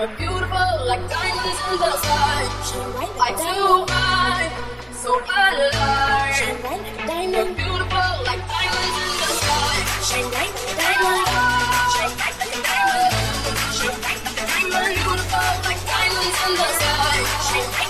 We're beautiful like diamonds in the sun. Like two eyes, so alive. We're beautiful like diamonds in the sky. Shine like diamonds. Shine like diamonds. diamond. Shine like a diamond. Beautiful like diamonds in the sky. Shine like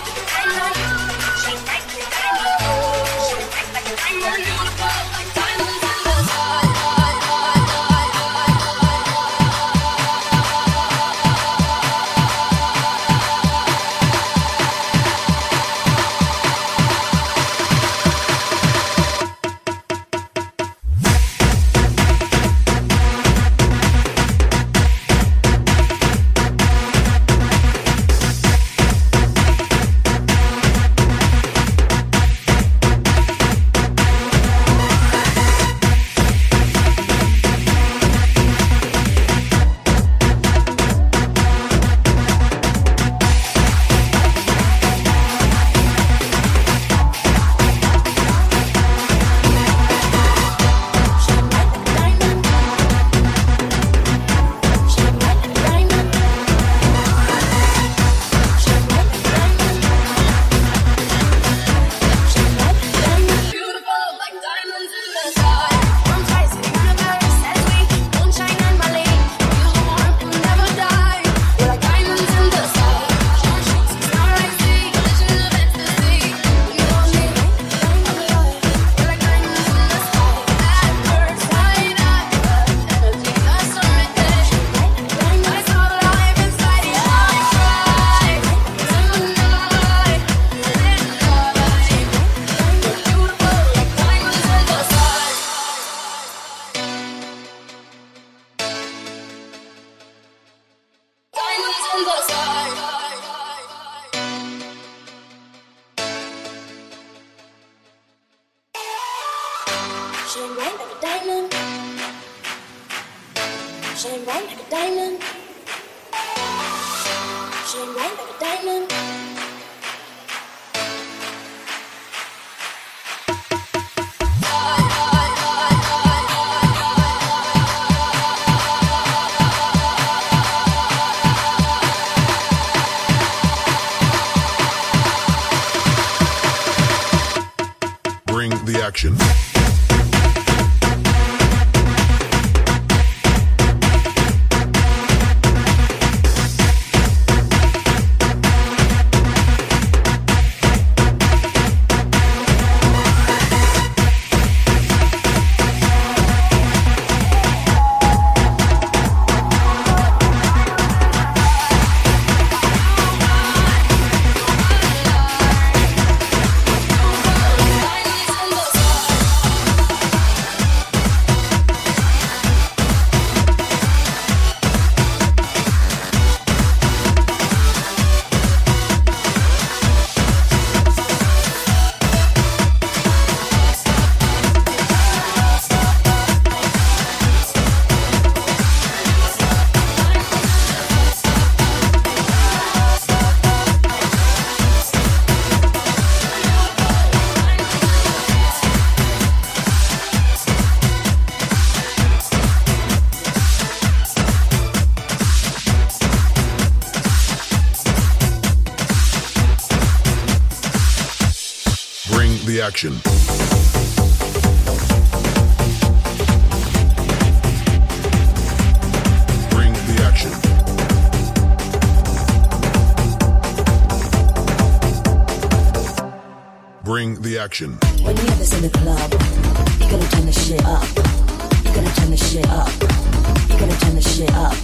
action. Bring the action. Bring the action. When you have this in the club, you gotta turn the shit up. You gotta turn the shit up. You gotta turn the shit up.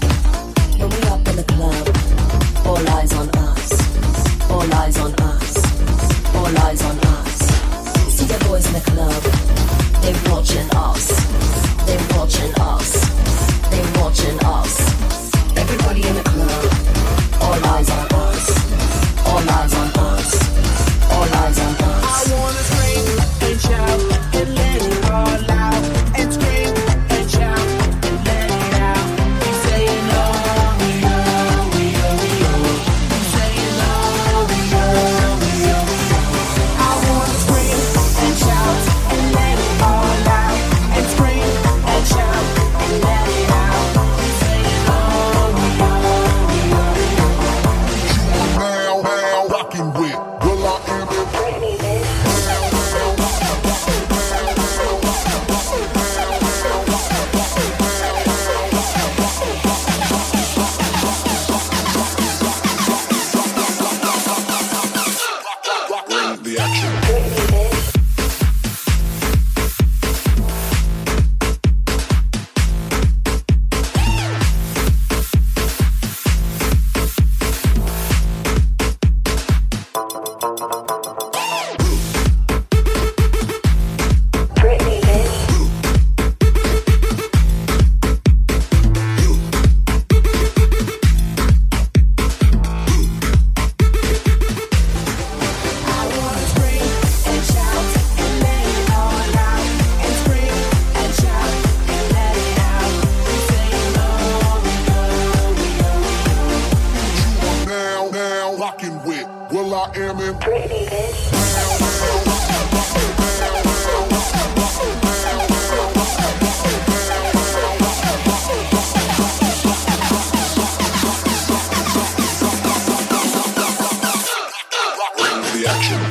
When we up in the club, all eyes on us. All eyes on us. All eyes on us. The boys in the club. They're watching us. They're watching us. They're watching us. Everybody in the club. All eyes on us. All eyes on us. Bring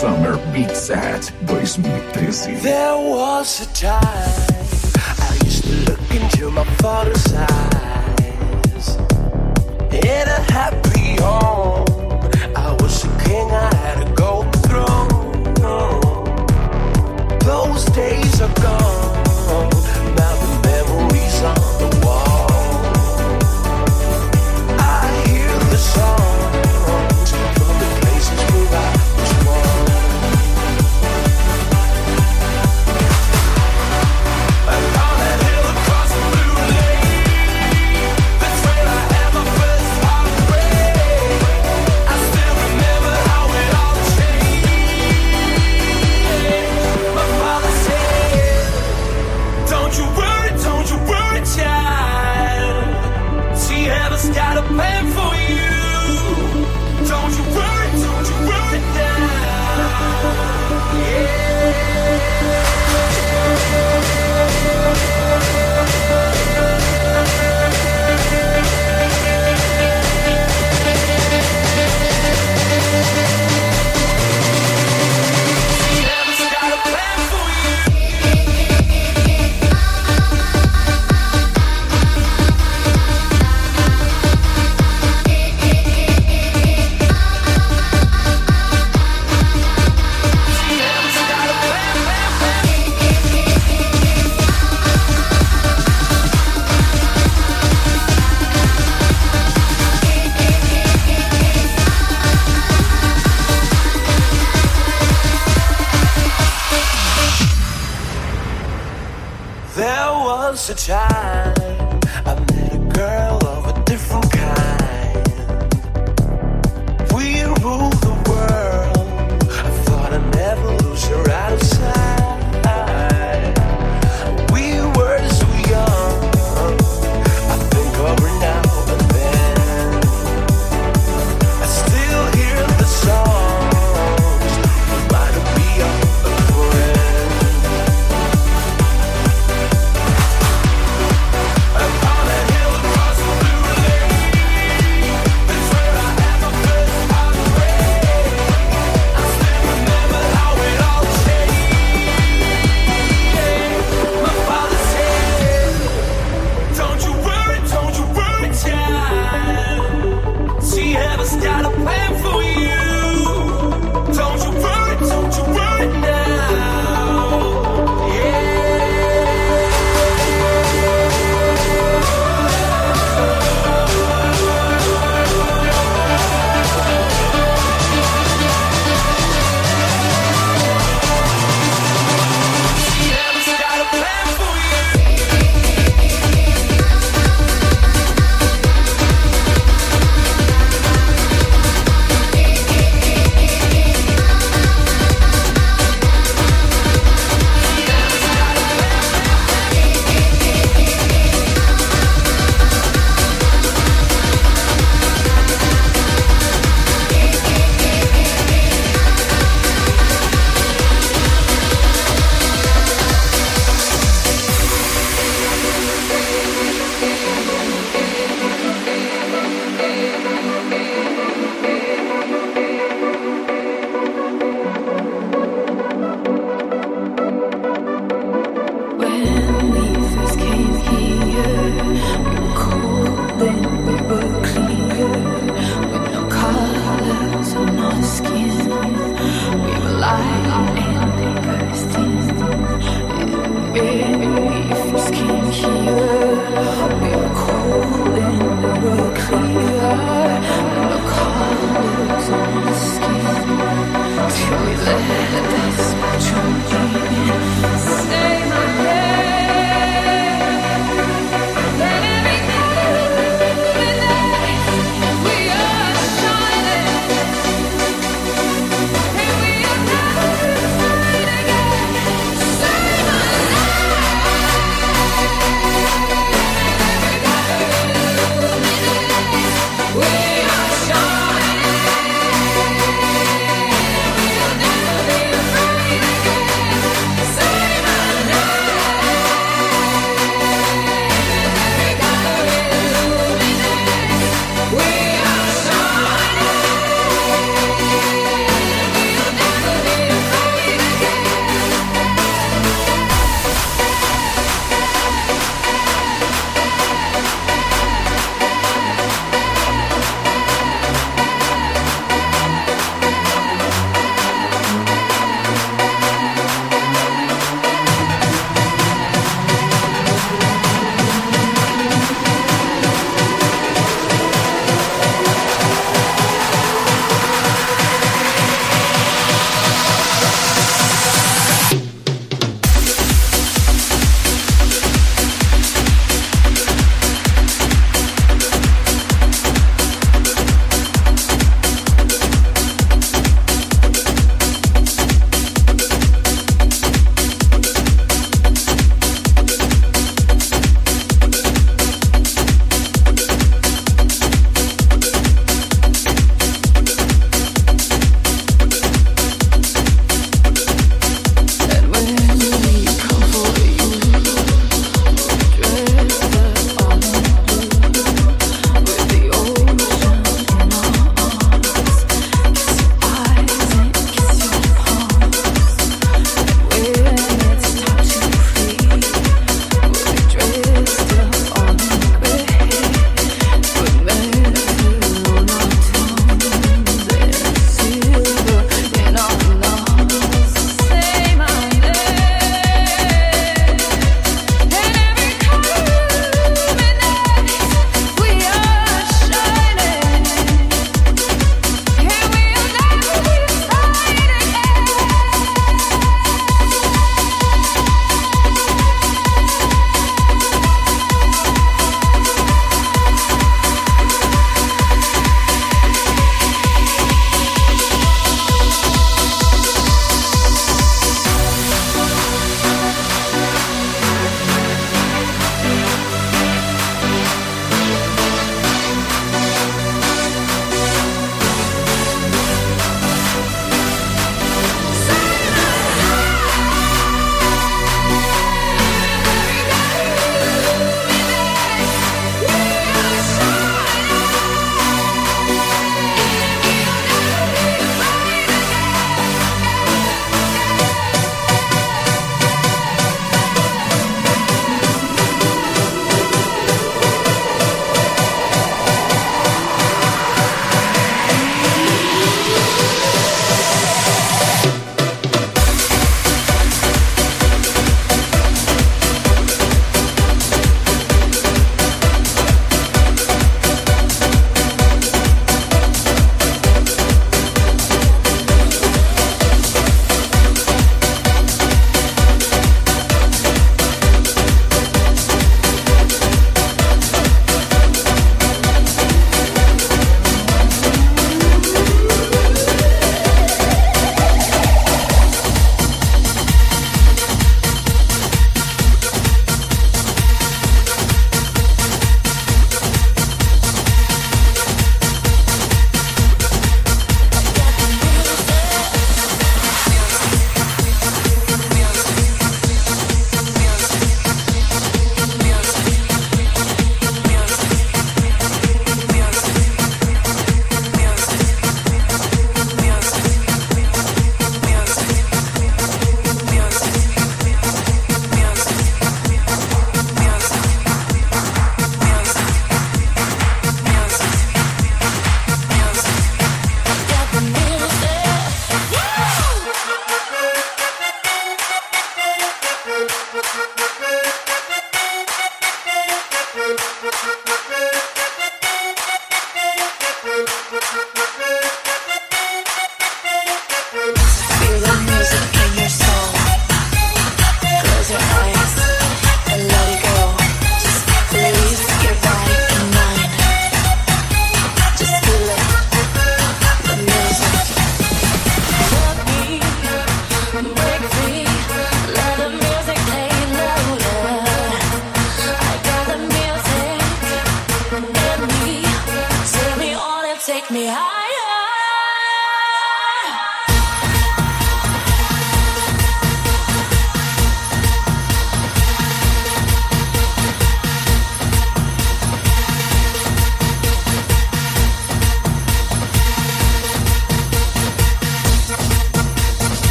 summer beats that Boys me. There was a time I used to look into my father's eyes. In a happy home, I was a king. I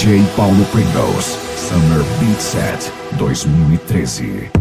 DJ Paulo Pringles, Summer Beat Set 2013.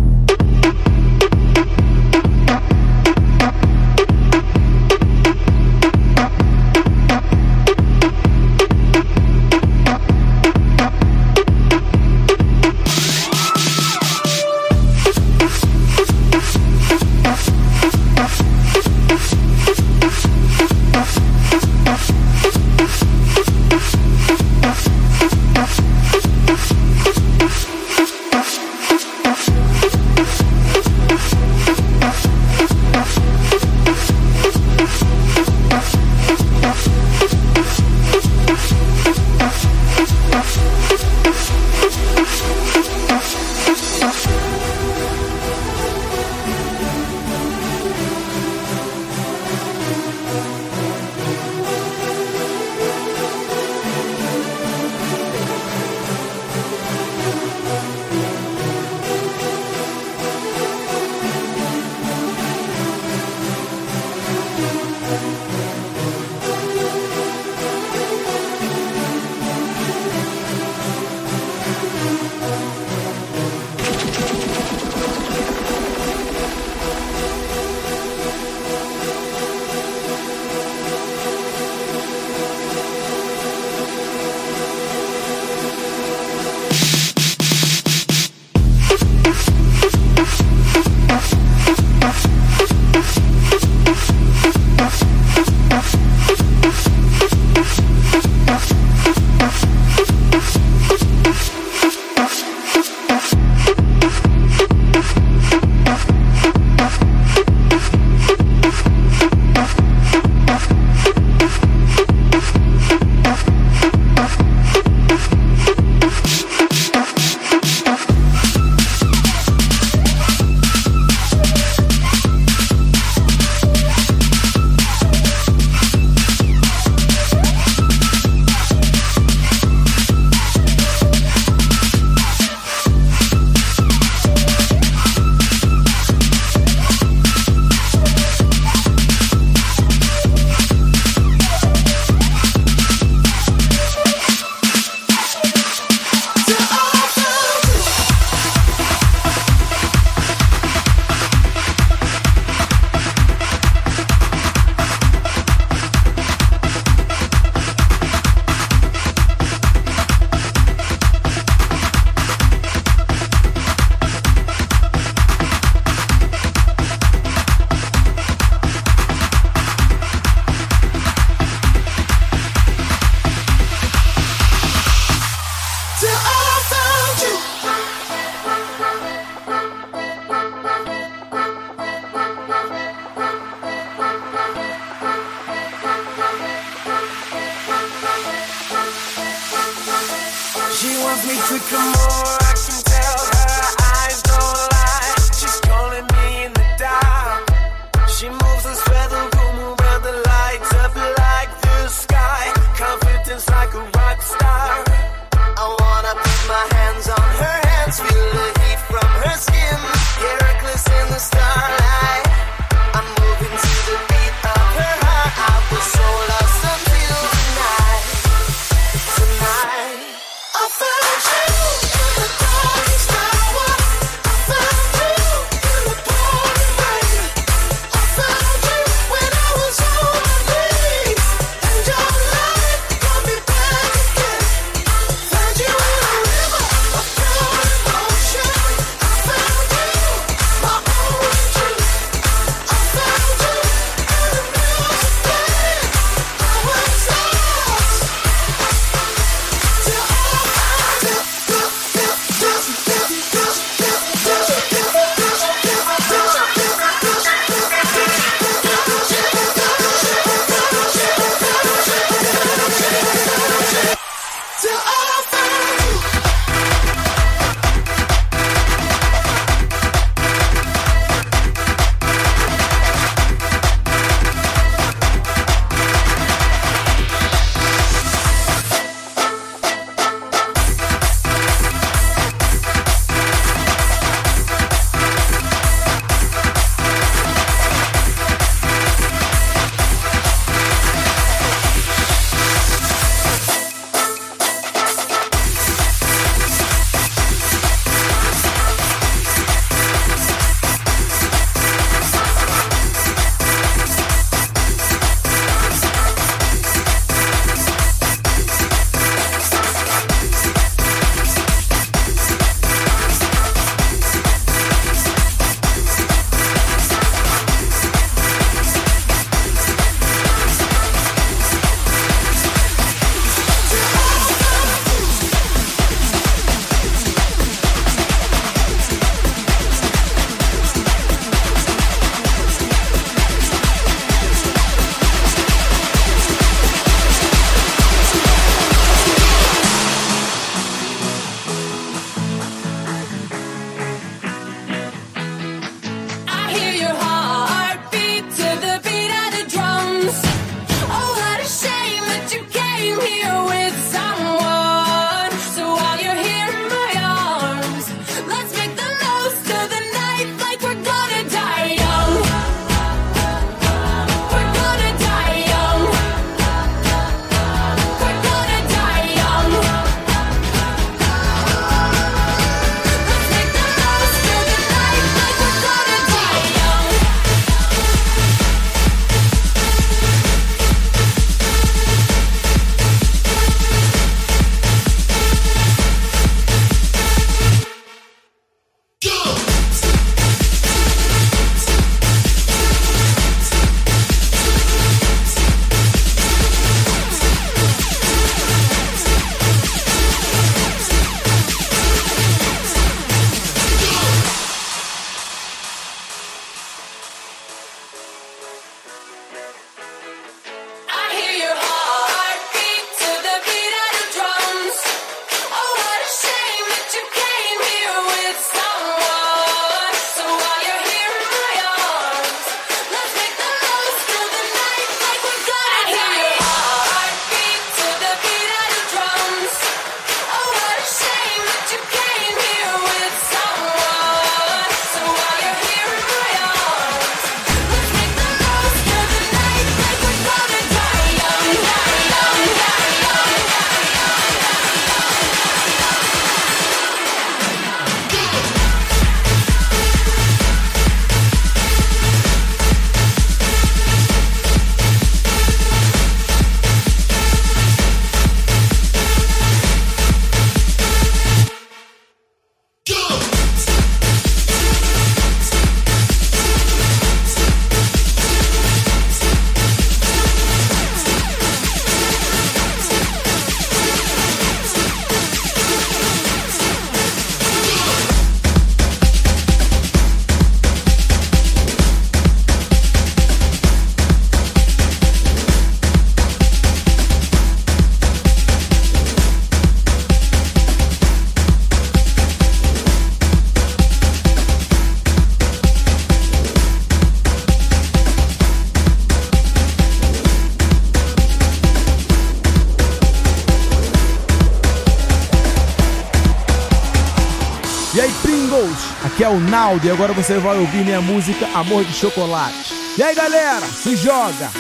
E agora você vai ouvir minha música Amor de Chocolate. E aí galera, se joga!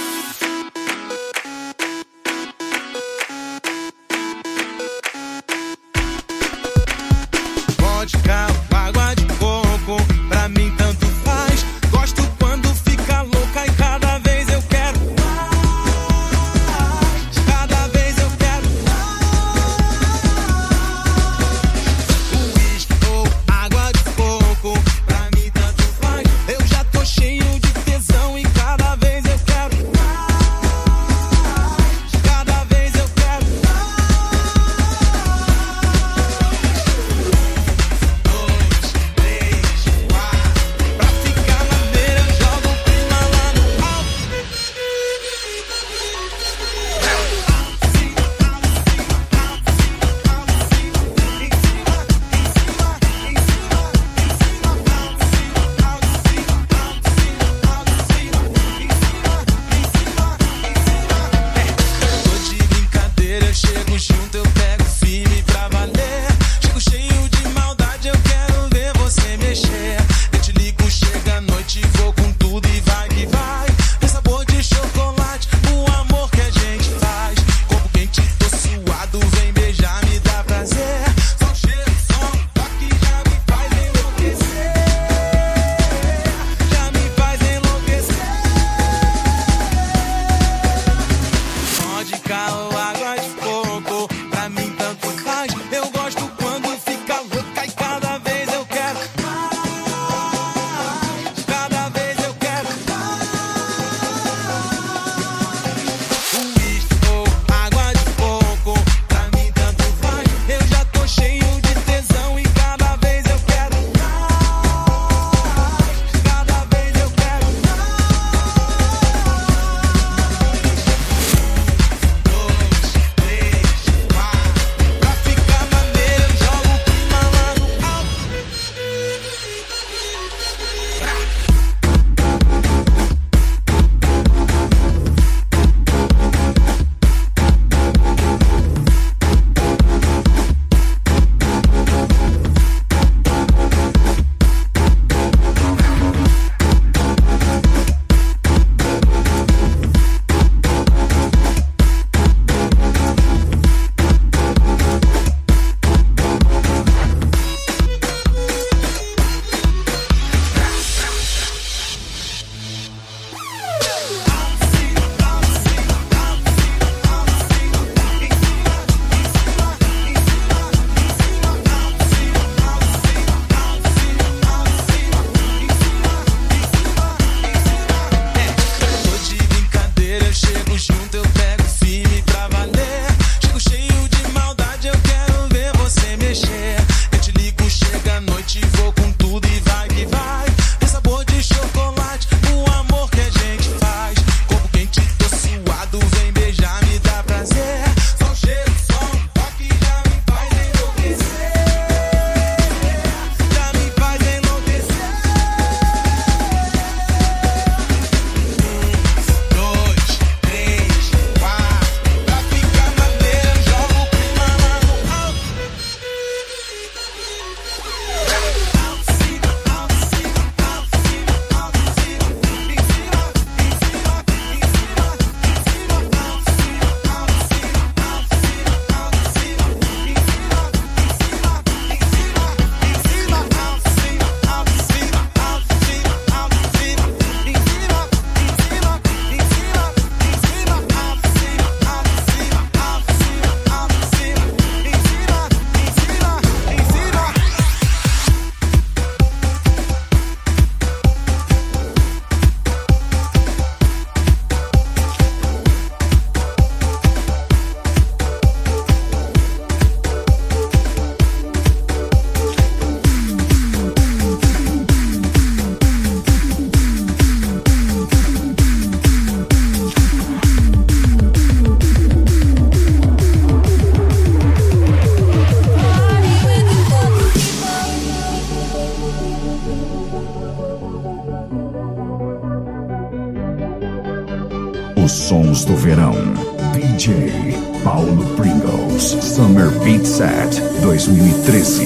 13.